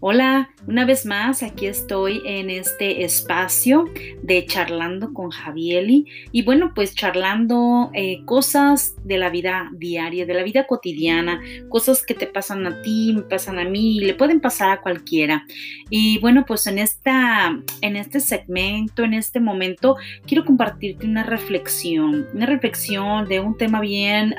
Hola, una vez más, aquí estoy en este espacio de charlando con Javieli y bueno, pues charlando eh, cosas de la vida diaria, de la vida cotidiana, cosas que te pasan a ti, me pasan a mí, le pueden pasar a cualquiera. Y bueno, pues en, esta, en este segmento, en este momento, quiero compartirte una reflexión, una reflexión de un tema bien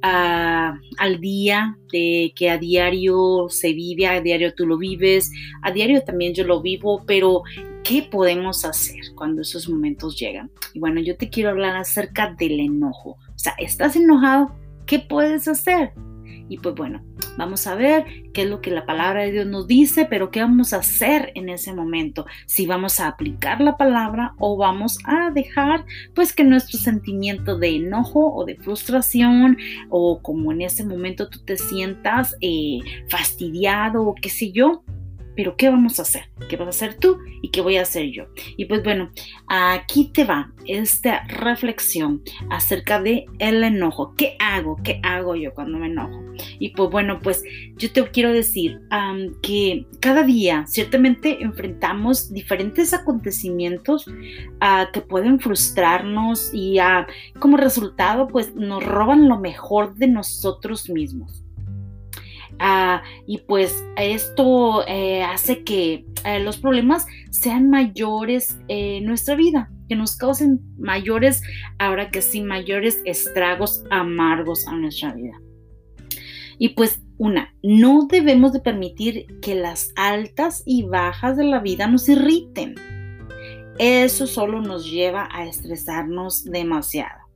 al día, de que a diario se vive, a diario tú lo vives, a diario también yo lo vivo, pero ¿qué podemos hacer cuando esos momentos llegan? Y bueno, yo te quiero hablar acerca del enojo. O sea, ¿estás enojado? ¿Qué puedes hacer? Y pues bueno, vamos a ver qué es lo que la palabra de Dios nos dice, pero qué vamos a hacer en ese momento. Si vamos a aplicar la palabra o vamos a dejar pues que nuestro sentimiento de enojo o de frustración o como en ese momento tú te sientas eh, fastidiado o qué sé yo, pero ¿qué vamos a hacer? ¿Qué vas a hacer tú y qué voy a hacer yo? Y pues bueno, aquí te va esta reflexión acerca de el enojo. ¿Qué hago? ¿Qué hago yo cuando me enojo? Y pues bueno, pues yo te quiero decir que cada día ciertamente enfrentamos diferentes acontecimientos ah, que pueden frustrarnos y ah, como resultado pues nos roban lo mejor de nosotros mismos. Ah, y pues esto eh, hace que eh, los problemas sean mayores en nuestra vida, que nos causen mayores, ahora que sí, mayores estragos amargos a nuestra vida. Y pues una, no debemos de permitir que las altas y bajas de la vida nos irriten. Eso solo nos lleva a estresarnos demasiado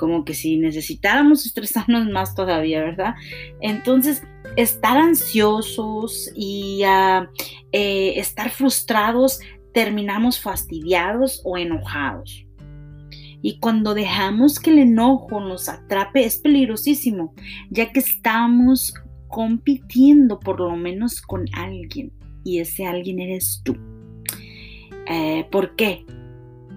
como que si necesitáramos estresarnos más todavía, ¿verdad? Entonces, estar ansiosos y ah, eh, estar frustrados, terminamos fastidiados o enojados. Y cuando dejamos que el enojo nos atrape es peligrosísimo, ya que estamos compitiendo por lo menos con alguien y ese alguien eres tú. Eh, ¿Por qué?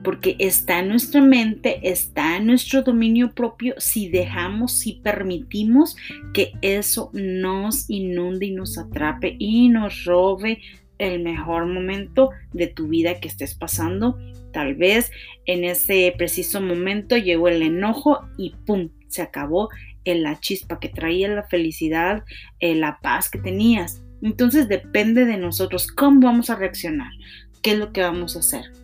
Porque está en nuestra mente, está en nuestro dominio propio si dejamos, si permitimos que eso nos inunde y nos atrape y nos robe el mejor momento de tu vida que estés pasando. Tal vez en ese preciso momento llegó el enojo y ¡pum! Se acabó la chispa que traía la felicidad, eh, la paz que tenías. Entonces depende de nosotros cómo vamos a reaccionar, qué es lo que vamos a hacer.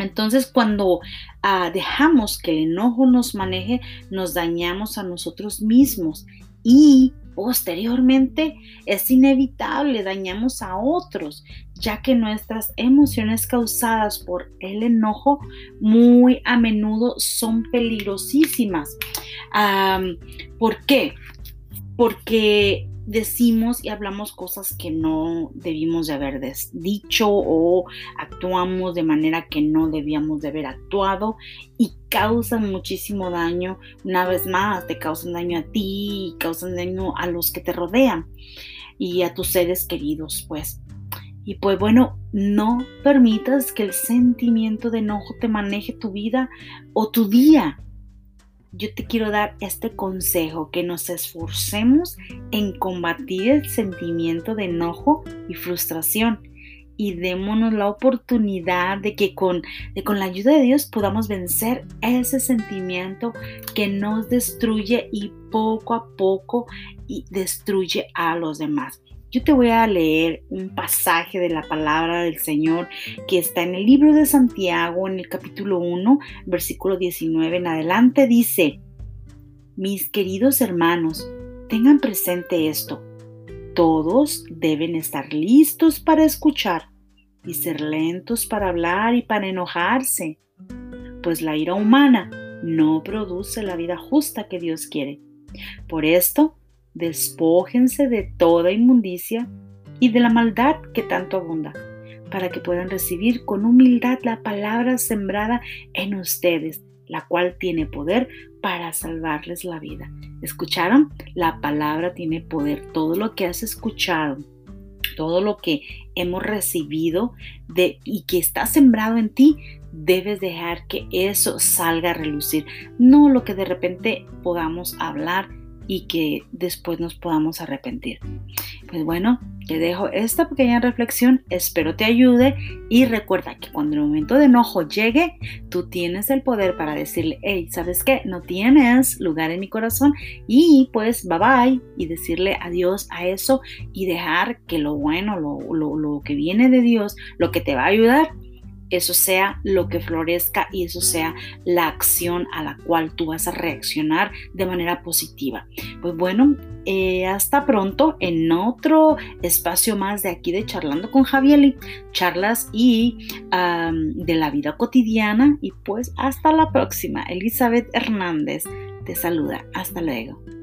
Entonces, cuando ah, dejamos que el enojo nos maneje, nos dañamos a nosotros mismos y posteriormente es inevitable, dañamos a otros, ya que nuestras emociones causadas por el enojo muy a menudo son peligrosísimas. ¿Por qué? Porque decimos y hablamos cosas que no debimos de haber dicho o actuamos de manera que no debíamos de haber actuado y causan muchísimo daño. Una vez más, te causan daño a ti y causan daño a los que te rodean y a tus seres queridos, pues. Y pues bueno, no permitas que el sentimiento de enojo te maneje tu vida o tu día yo te quiero dar este consejo, que nos esforcemos en combatir el sentimiento de enojo y frustración y démonos la oportunidad de que con, con la ayuda de Dios podamos vencer ese sentimiento que nos destruye y poco a poco y destruye a los demás. Yo te voy a leer un pasaje de la palabra del Señor que está en el libro de Santiago, en el capítulo 1, versículo 19 en adelante. Dice, mis queridos hermanos, tengan presente esto. Todos deben estar listos para escuchar y ser lentos para hablar y para enojarse, pues la ira humana no produce la vida justa que Dios quiere. Por esto, despójense de toda inmundicia y de la maldad que tanto abunda, para que puedan recibir con humildad la palabra sembrada en ustedes, la cual tiene poder para salvarles la vida. ¿Escucharon? La palabra tiene poder. Todo lo que has escuchado, todo lo que hemos recibido y que está sembrado en ti, debes dejar que eso salga a relucir. No lo que de repente podamos hablar y que después nos podamos arrepentir. Pues bueno, te dejo esta pequeña reflexión, espero te ayude y recuerda que cuando el momento de enojo llegue, tú tienes el poder para decirle, hey, ¿sabes qué? No tienes lugar en mi corazón y pues bye bye y decirle adiós a eso y dejar que lo bueno, lo, lo, lo que viene de Dios, lo que te va a ayudar, eso sea lo que florezca y eso sea la acción a la cual tú vas a reaccionar de manera positiva. Pues bueno, eh, hasta pronto en otro espacio más de aquí de Charlando con Javieli, charlas y de la vida cotidiana y pues hasta la próxima. Elizabeth Hernández te saluda. Hasta luego.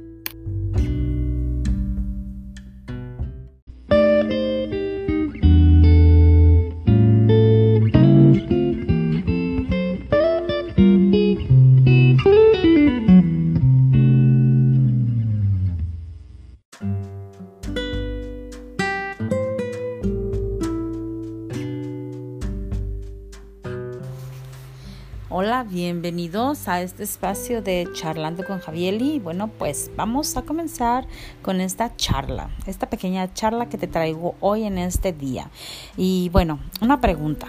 A este espacio de Charlando con Javieli. Bueno, pues vamos a comenzar con esta charla, esta pequeña charla que te traigo hoy en este día. Y bueno, una pregunta.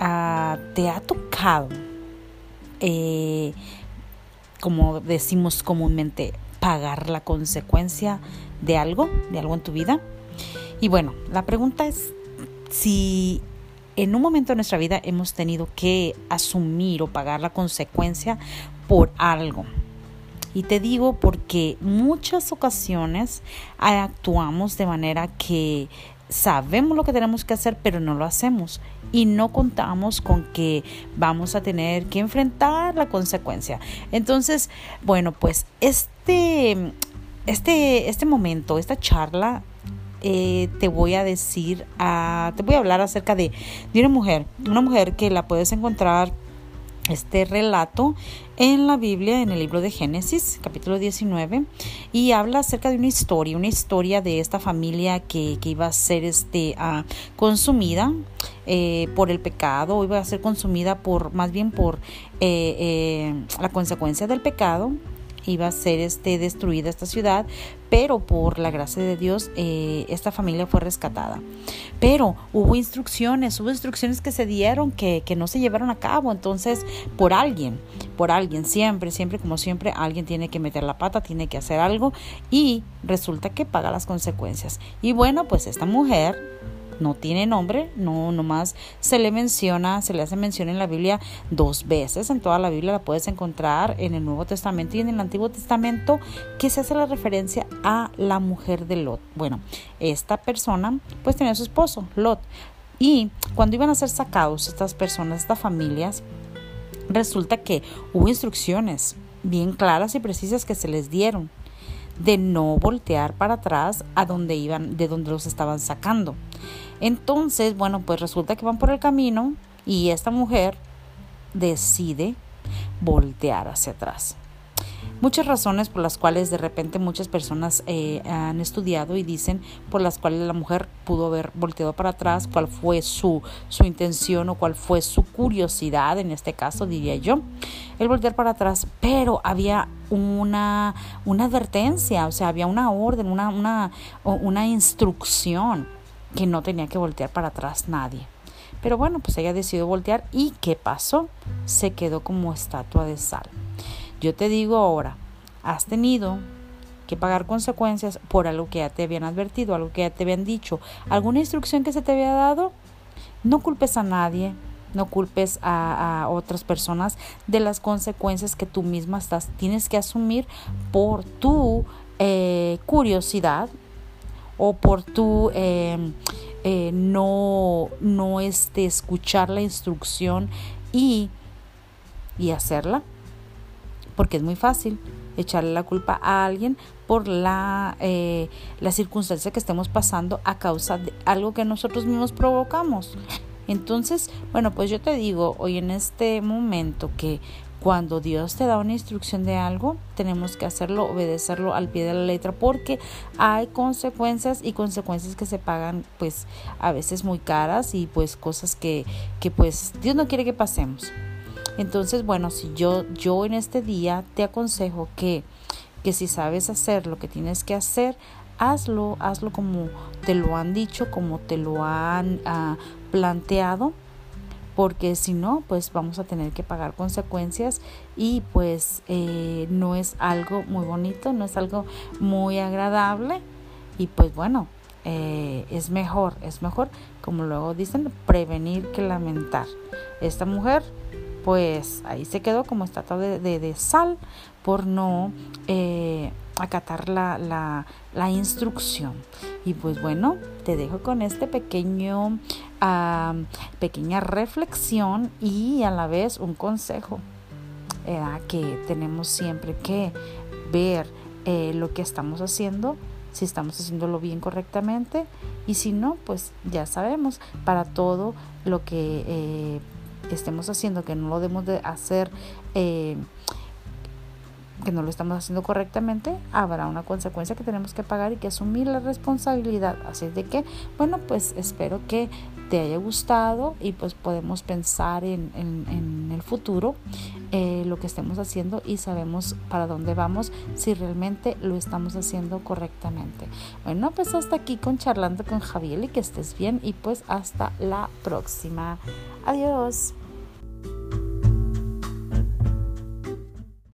Ah, ¿Te ha tocado, eh, como decimos comúnmente, pagar la consecuencia de algo, de algo en tu vida? Y bueno, la pregunta es si en un momento de nuestra vida hemos tenido que asumir o pagar la consecuencia por algo. Y te digo porque muchas ocasiones actuamos de manera que sabemos lo que tenemos que hacer, pero no lo hacemos. Y no contamos con que vamos a tener que enfrentar la consecuencia. Entonces, bueno, pues este, este, este momento, esta charla eh, te voy a decir, te voy a hablar acerca de, de una mujer, una mujer que la puedes encontrar este relato en la Biblia, en el libro de Génesis, capítulo 19, y habla acerca de una historia, una historia de esta familia que, que iba a ser este, uh, consumida eh, por el pecado, iba a ser consumida por, más bien por eh, eh, la consecuencia del pecado, iba a ser este, destruida esta ciudad, pero por la gracia de Dios eh, esta familia fue rescatada. Pero hubo instrucciones, hubo instrucciones que se dieron que, que no se llevaron a cabo, entonces por alguien, por alguien, siempre, siempre, como siempre, alguien tiene que meter la pata, tiene que hacer algo y resulta que paga las consecuencias. Y bueno, pues esta mujer no tiene nombre, no nomás se le menciona, se le hace mención en la Biblia dos veces, en toda la Biblia la puedes encontrar en el Nuevo Testamento y en el Antiguo Testamento que se hace la referencia a la mujer de Lot. Bueno, esta persona pues tenía a su esposo, Lot, y cuando iban a ser sacados estas personas, estas familias, resulta que hubo instrucciones bien claras y precisas que se les dieron de no voltear para atrás a donde iban, de donde los estaban sacando. Entonces, bueno, pues resulta que van por el camino y esta mujer decide voltear hacia atrás. Muchas razones por las cuales de repente muchas personas eh, han estudiado y dicen por las cuales la mujer pudo haber volteado para atrás, cuál fue su, su intención o cuál fue su curiosidad, en este caso diría yo, el voltear para atrás, pero había una, una advertencia, o sea, había una orden, una, una, una instrucción que no tenía que voltear para atrás nadie. Pero bueno, pues ella decidió voltear y ¿qué pasó? Se quedó como estatua de sal. Yo te digo ahora, has tenido que pagar consecuencias por algo que ya te habían advertido, algo que ya te habían dicho, alguna instrucción que se te había dado. No culpes a nadie, no culpes a, otras personas de las consecuencias que tú misma estás, tienes que asumir por tu eh, curiosidad o por tu em, eh, no, no este, escuchar la instrucción y, y hacerla. Porque es muy fácil echarle la culpa a alguien por la, eh, la circunstancia que estemos pasando a causa de algo que nosotros mismos provocamos. Entonces, bueno, pues yo te digo hoy en este momento que cuando Dios te da una instrucción de algo, tenemos que hacerlo, obedecerlo al pie de la letra, porque hay consecuencias y consecuencias que se pagan, pues, a veces muy caras y pues cosas que, que pues Dios no quiere que pasemos. Entonces, bueno, si yo, yo en este día te aconsejo que que si sabes hacer lo que tienes que hacer, hazlo, hazlo como te lo han dicho, como te lo han ah, planteado, porque si no, pues vamos a tener que pagar consecuencias y pues eh, no es algo muy bonito, no es algo muy agradable y pues bueno, eh, es mejor, es mejor, como luego dicen, prevenir que lamentar. Esta mujer pues ahí se quedó como estatua de, de, sal por no eh, acatar la, la, la, instrucción. Y pues bueno, te dejo con este pequeño, pequeña reflexión y a la vez un consejo que tenemos siempre que ver eh, lo que estamos haciendo si estamos haciéndolo bien correctamente y si no, pues ya sabemos, para todo lo que eh, estemos haciendo, que no lo debemos de hacer, eh, que no lo estamos haciendo correctamente, habrá una consecuencia que tenemos que pagar y que asumir la responsabilidad. Así de que, bueno, pues espero que te haya gustado y pues podemos pensar en, en, el futuro eh, lo que estemos haciendo y sabemos para dónde vamos si realmente lo estamos haciendo correctamente. Bueno, pues hasta aquí con charlando con Javier y que estés bien y pues hasta la próxima. Adiós.